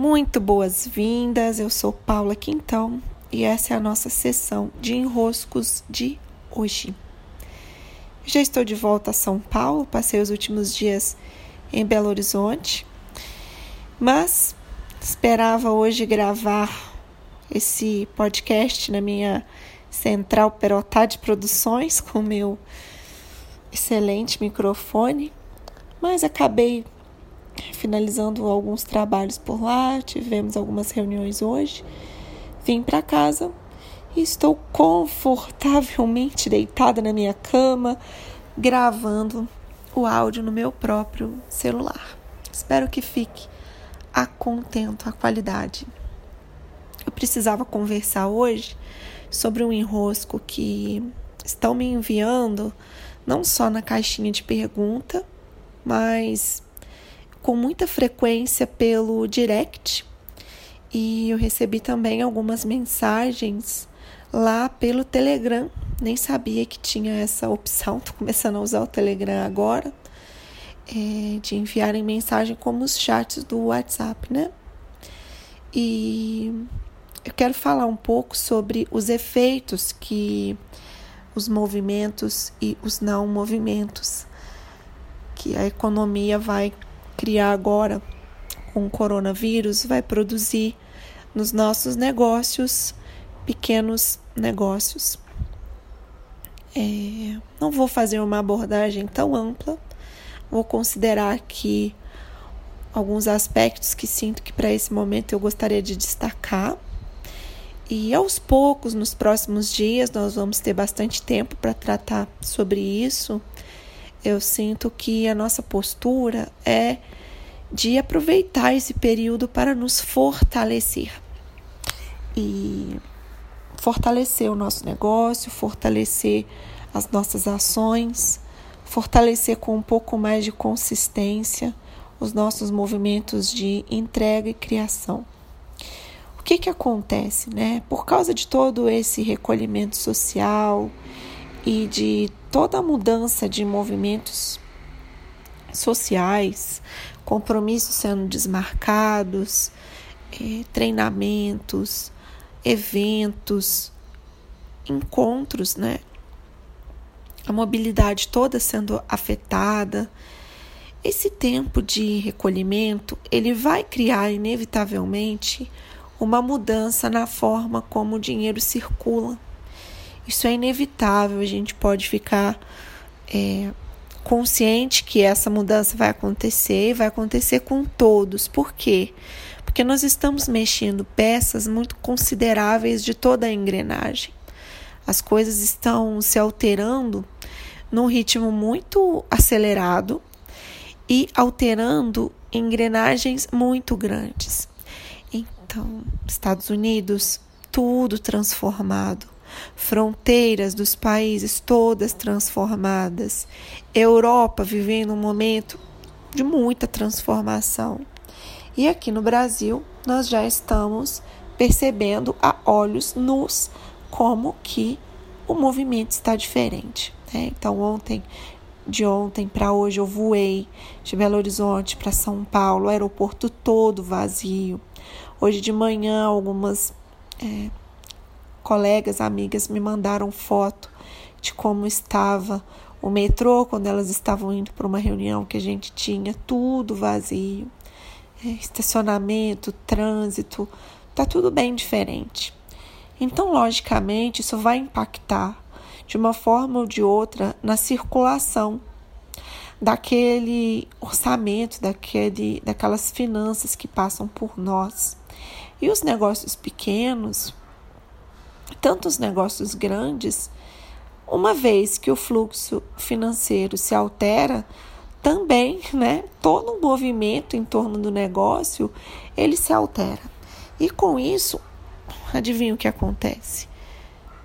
Muito boas-vindas, eu sou Paula Quintão e essa é a nossa sessão de enroscos de hoje. Já estou de volta a São Paulo, passei os últimos dias em Belo Horizonte, mas esperava hoje gravar esse podcast na minha central Perotá de Produções com meu excelente microfone, mas acabei finalizando alguns trabalhos por lá, tivemos algumas reuniões hoje. Vim para casa e estou confortavelmente deitada na minha cama, gravando o áudio no meu próprio celular. Espero que fique a contento a qualidade. Eu precisava conversar hoje sobre um enrosco que estão me enviando, não só na caixinha de pergunta, mas com muita frequência pelo direct e eu recebi também algumas mensagens lá pelo Telegram. Nem sabia que tinha essa opção, tô começando a usar o Telegram agora, é, de enviarem mensagem como os chats do WhatsApp, né? E eu quero falar um pouco sobre os efeitos que os movimentos e os não movimentos que a economia vai criar agora com o coronavírus vai produzir nos nossos negócios, pequenos negócios. É, não vou fazer uma abordagem tão ampla, vou considerar aqui alguns aspectos que sinto que para esse momento eu gostaria de destacar. E aos poucos, nos próximos dias, nós vamos ter bastante tempo para tratar sobre isso eu sinto que a nossa postura é de aproveitar esse período para nos fortalecer e fortalecer o nosso negócio, fortalecer as nossas ações, fortalecer com um pouco mais de consistência os nossos movimentos de entrega e criação. O que que acontece, né? Por causa de todo esse recolhimento social e de toda a mudança de movimentos sociais, compromissos sendo desmarcados, eh, treinamentos, eventos, encontros, né? A mobilidade toda sendo afetada. Esse tempo de recolhimento, ele vai criar inevitavelmente uma mudança na forma como o dinheiro circula isso é inevitável, a gente pode ficar é, consciente que essa mudança vai acontecer e vai acontecer com todos. Por quê? Porque nós estamos mexendo peças muito consideráveis de toda a engrenagem. As coisas estão se alterando num ritmo muito acelerado e alterando engrenagens muito grandes. Então, Estados Unidos, tudo transformado fronteiras dos países todas transformadas, Europa vivendo um momento de muita transformação. E aqui no Brasil, nós já estamos percebendo a olhos nus como que o movimento está diferente. Né? Então, ontem, de ontem para hoje, eu voei de Belo Horizonte para São Paulo, aeroporto todo vazio. Hoje de manhã, algumas é, colegas, amigas me mandaram foto de como estava o metrô quando elas estavam indo para uma reunião que a gente tinha, tudo vazio. É, estacionamento, trânsito, tá tudo bem diferente. Então, logicamente, isso vai impactar de uma forma ou de outra na circulação daquele orçamento, daquele, daquelas finanças que passam por nós. E os negócios pequenos, tantos negócios grandes, uma vez que o fluxo financeiro se altera, também, né, todo o movimento em torno do negócio, ele se altera. E com isso, adivinha o que acontece?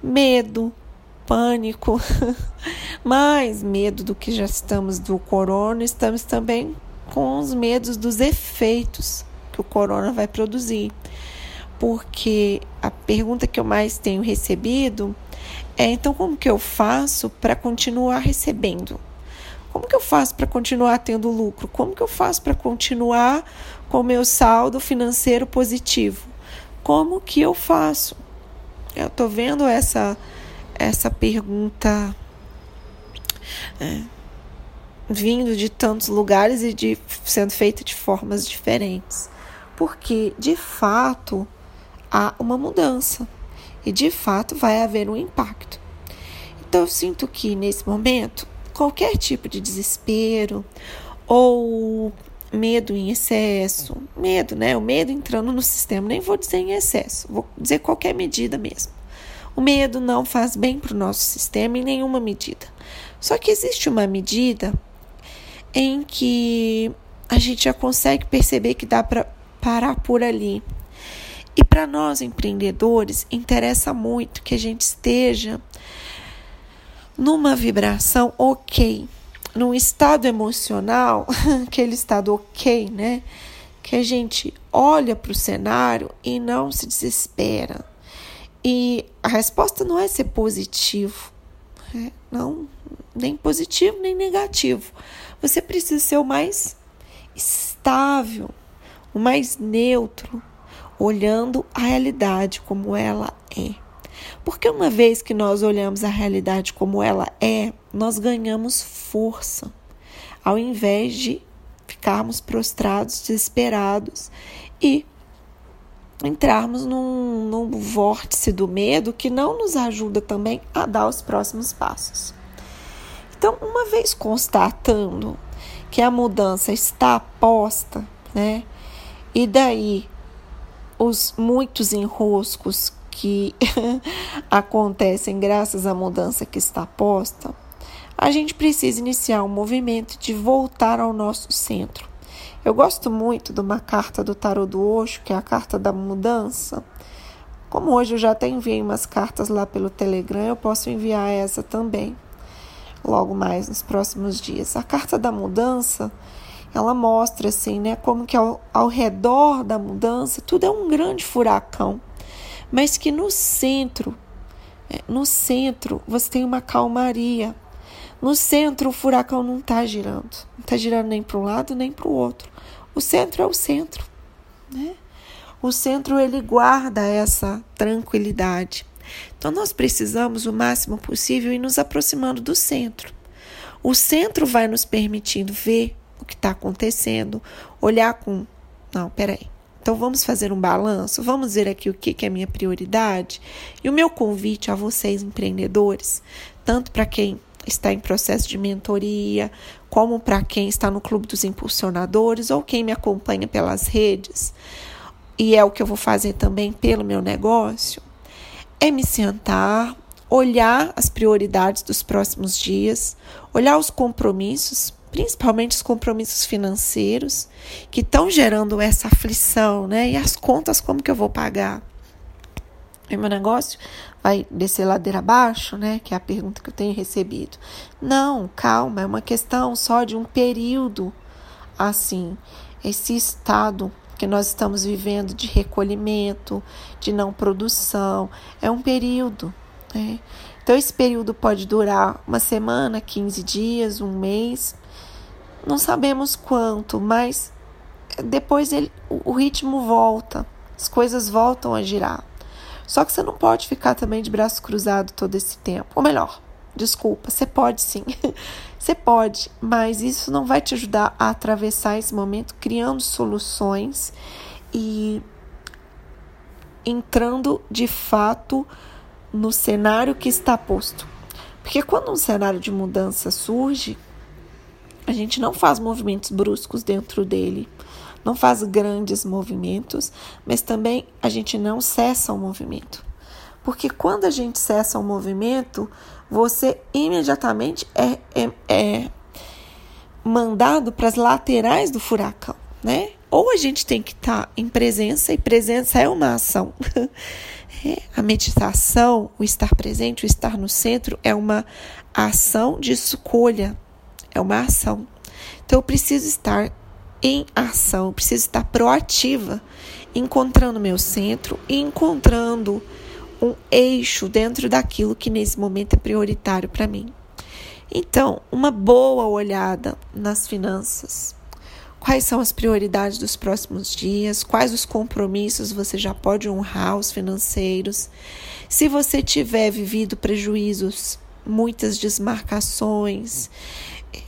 Medo, pânico, mais medo do que já estamos do corona, estamos também com os medos dos efeitos que o corona vai produzir porque a pergunta que eu mais tenho recebido é: então, como que eu faço para continuar recebendo? Como que eu faço para continuar tendo lucro? Como que eu faço para continuar com o meu saldo financeiro positivo. Como que eu faço? Eu estou vendo essa, essa pergunta é, vindo de tantos lugares e de, sendo feita de formas diferentes. Porque, de fato, há uma mudança e, de fato, vai haver um impacto. Então, eu sinto que, nesse momento, qualquer tipo de desespero ou medo em excesso, medo, né? O medo entrando no sistema, nem vou dizer em excesso, vou dizer qualquer medida mesmo. O medo não faz bem para o nosso sistema em nenhuma medida. Só que existe uma medida em que a gente já consegue perceber que dá para parar por ali. E para nós empreendedores, interessa muito que a gente esteja numa vibração ok, num estado emocional, aquele estado ok, né? Que a gente olha para o cenário e não se desespera. E a resposta não é ser positivo, né? não, nem positivo nem negativo. Você precisa ser o mais estável, o mais neutro, olhando a realidade como ela é. Porque uma vez que nós olhamos a realidade como ela é, nós ganhamos força, ao invés de ficarmos prostrados, desesperados e entrarmos num, num vórtice do medo que não nos ajuda também a dar os próximos passos. Então, uma vez constatando que a mudança está posta, né? E daí os muitos enroscos que acontecem graças à mudança que está posta, a gente precisa iniciar um movimento de voltar ao nosso centro. Eu gosto muito de uma carta do tarot do Osho, que é a carta da mudança. Como hoje eu já até enviei umas cartas lá pelo Telegram, eu posso enviar essa também, logo mais nos próximos dias. A carta da mudança, ela mostra assim, né, como que ao, ao redor da mudança tudo é um grande furacão, mas que no centro, é, no centro você tem uma calmaria, no centro, o furacão não está girando. Não está girando nem para um lado nem para o outro. O centro é o centro. Né? O centro ele guarda essa tranquilidade. Então, nós precisamos o máximo possível ir nos aproximando do centro. O centro vai nos permitindo ver o que está acontecendo, olhar com. Não, peraí. Então vamos fazer um balanço, vamos ver aqui o que, que é minha prioridade. E o meu convite a vocês, empreendedores, tanto para quem está em processo de mentoria, como para quem está no clube dos impulsionadores ou quem me acompanha pelas redes, e é o que eu vou fazer também pelo meu negócio, é me sentar, olhar as prioridades dos próximos dias, olhar os compromissos, principalmente os compromissos financeiros que estão gerando essa aflição, né? E as contas como que eu vou pagar? E meu negócio vai descer ladeira abaixo, né? Que é a pergunta que eu tenho recebido. Não, calma, é uma questão só de um período assim. Esse estado que nós estamos vivendo de recolhimento, de não produção, é um período. Né? Então, esse período pode durar uma semana, 15 dias, um mês, não sabemos quanto, mas depois ele, o ritmo volta, as coisas voltam a girar. Só que você não pode ficar também de braço cruzado todo esse tempo. Ou melhor, desculpa, você pode sim. você pode, mas isso não vai te ajudar a atravessar esse momento criando soluções e entrando de fato no cenário que está posto. Porque quando um cenário de mudança surge, a gente não faz movimentos bruscos dentro dele não faz grandes movimentos, mas também a gente não cessa o movimento. Porque quando a gente cessa o movimento, você imediatamente é, é, é mandado para as laterais do furacão, né? Ou a gente tem que estar tá em presença, e presença é uma ação. É, a meditação, o estar presente, o estar no centro, é uma ação de escolha, é uma ação. Então eu preciso estar em ação, preciso estar proativa, encontrando meu centro e encontrando um eixo dentro daquilo que nesse momento é prioritário para mim. Então, uma boa olhada nas finanças. quais são as prioridades dos próximos dias, quais os compromissos você já pode honrar, os financeiros. Se você tiver vivido prejuízos, muitas desmarcações,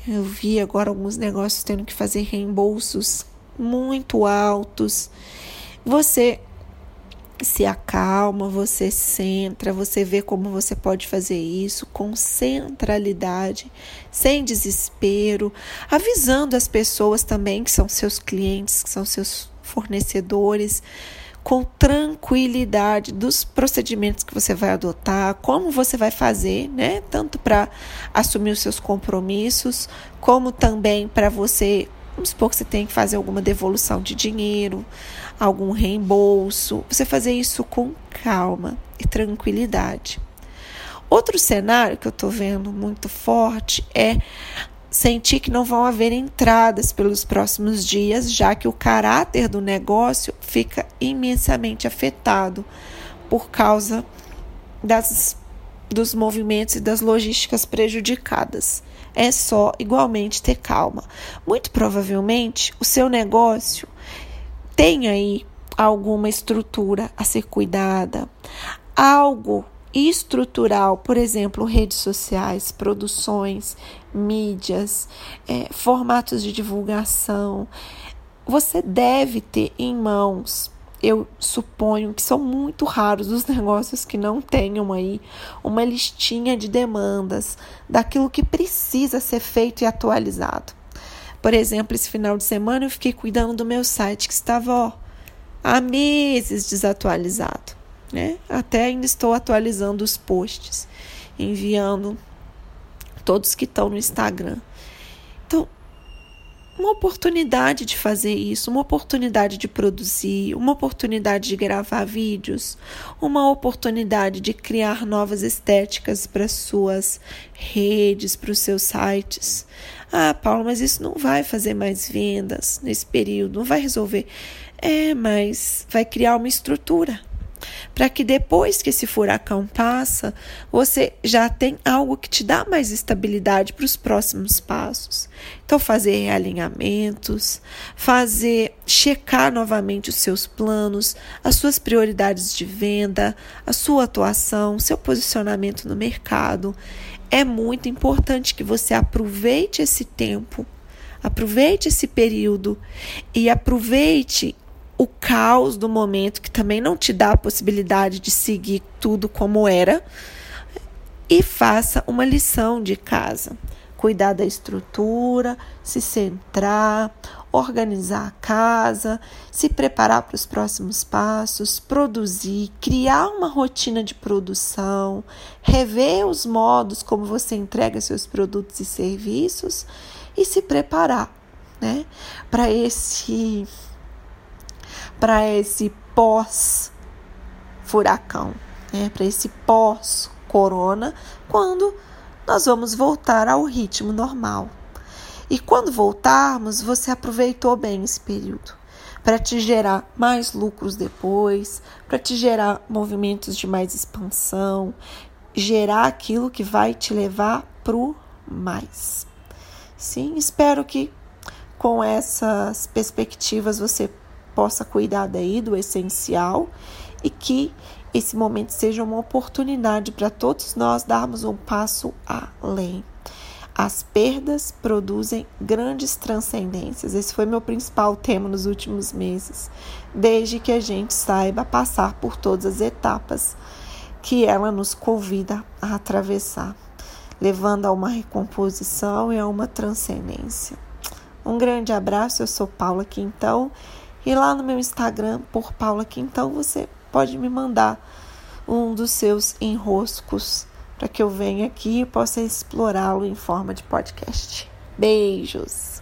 eu vi agora alguns negócios tendo que fazer reembolsos muito altos. Você se acalma, você centra, você vê como você pode fazer isso com centralidade, sem desespero, avisando as pessoas também que são seus clientes, que são seus fornecedores, com tranquilidade dos procedimentos que você vai adotar, como você vai fazer, né? Tanto para assumir os seus compromissos, como também para você Vamos supor que você tem que fazer alguma devolução de dinheiro, algum reembolso. Você fazer isso com calma e tranquilidade. Outro cenário que eu estou vendo muito forte é sentir que não vão haver entradas pelos próximos dias, já que o caráter do negócio fica imensamente afetado por causa das, dos movimentos e das logísticas prejudicadas é só igualmente ter calma. Muito provavelmente o seu negócio tem aí alguma estrutura a ser cuidada, algo estrutural, por exemplo, redes sociais, produções, mídias, é, formatos de divulgação. Você deve ter em mãos eu suponho que são muito raros os negócios que não tenham aí uma listinha de demandas daquilo que precisa ser feito e atualizado. Por exemplo, esse final de semana eu fiquei cuidando do meu site que estava ó, há meses desatualizado. Né? Até ainda estou atualizando os posts, enviando todos que estão no Instagram. Então, uma oportunidade de fazer isso, uma oportunidade de produzir, uma oportunidade de gravar vídeos, uma oportunidade de criar novas estéticas para suas redes, para os seus sites. Ah, Paulo, mas isso não vai fazer mais vendas nesse período, não vai resolver. É, mas vai criar uma estrutura para que depois que esse furacão passa, você já tem algo que te dá mais estabilidade para os próximos passos. Então, fazer realinhamentos, fazer checar novamente os seus planos, as suas prioridades de venda, a sua atuação, seu posicionamento no mercado. É muito importante que você aproveite esse tempo, aproveite esse período e aproveite o caos do momento, que também não te dá a possibilidade de seguir tudo como era, e faça uma lição de casa. Cuidar da estrutura, se centrar, organizar a casa, se preparar para os próximos passos, produzir, criar uma rotina de produção, rever os modos como você entrega seus produtos e serviços e se preparar, né, para esse para esse pós-furacão, né? para esse pós-corona, quando nós vamos voltar ao ritmo normal. E quando voltarmos, você aproveitou bem esse período para te gerar mais lucros depois, para te gerar movimentos de mais expansão, gerar aquilo que vai te levar pro mais. Sim, espero que com essas perspectivas você possa cuidar daí do essencial e que esse momento seja uma oportunidade para todos nós darmos um passo além. As perdas produzem grandes transcendências. Esse foi meu principal tema nos últimos meses, desde que a gente saiba passar por todas as etapas que ela nos convida a atravessar, levando a uma recomposição e a uma transcendência. Um grande abraço, eu sou Paula Quintão e lá no meu Instagram, por Paula Quintão, você pode me mandar um dos seus enroscos para que eu venha aqui e possa explorá-lo em forma de podcast. Beijos!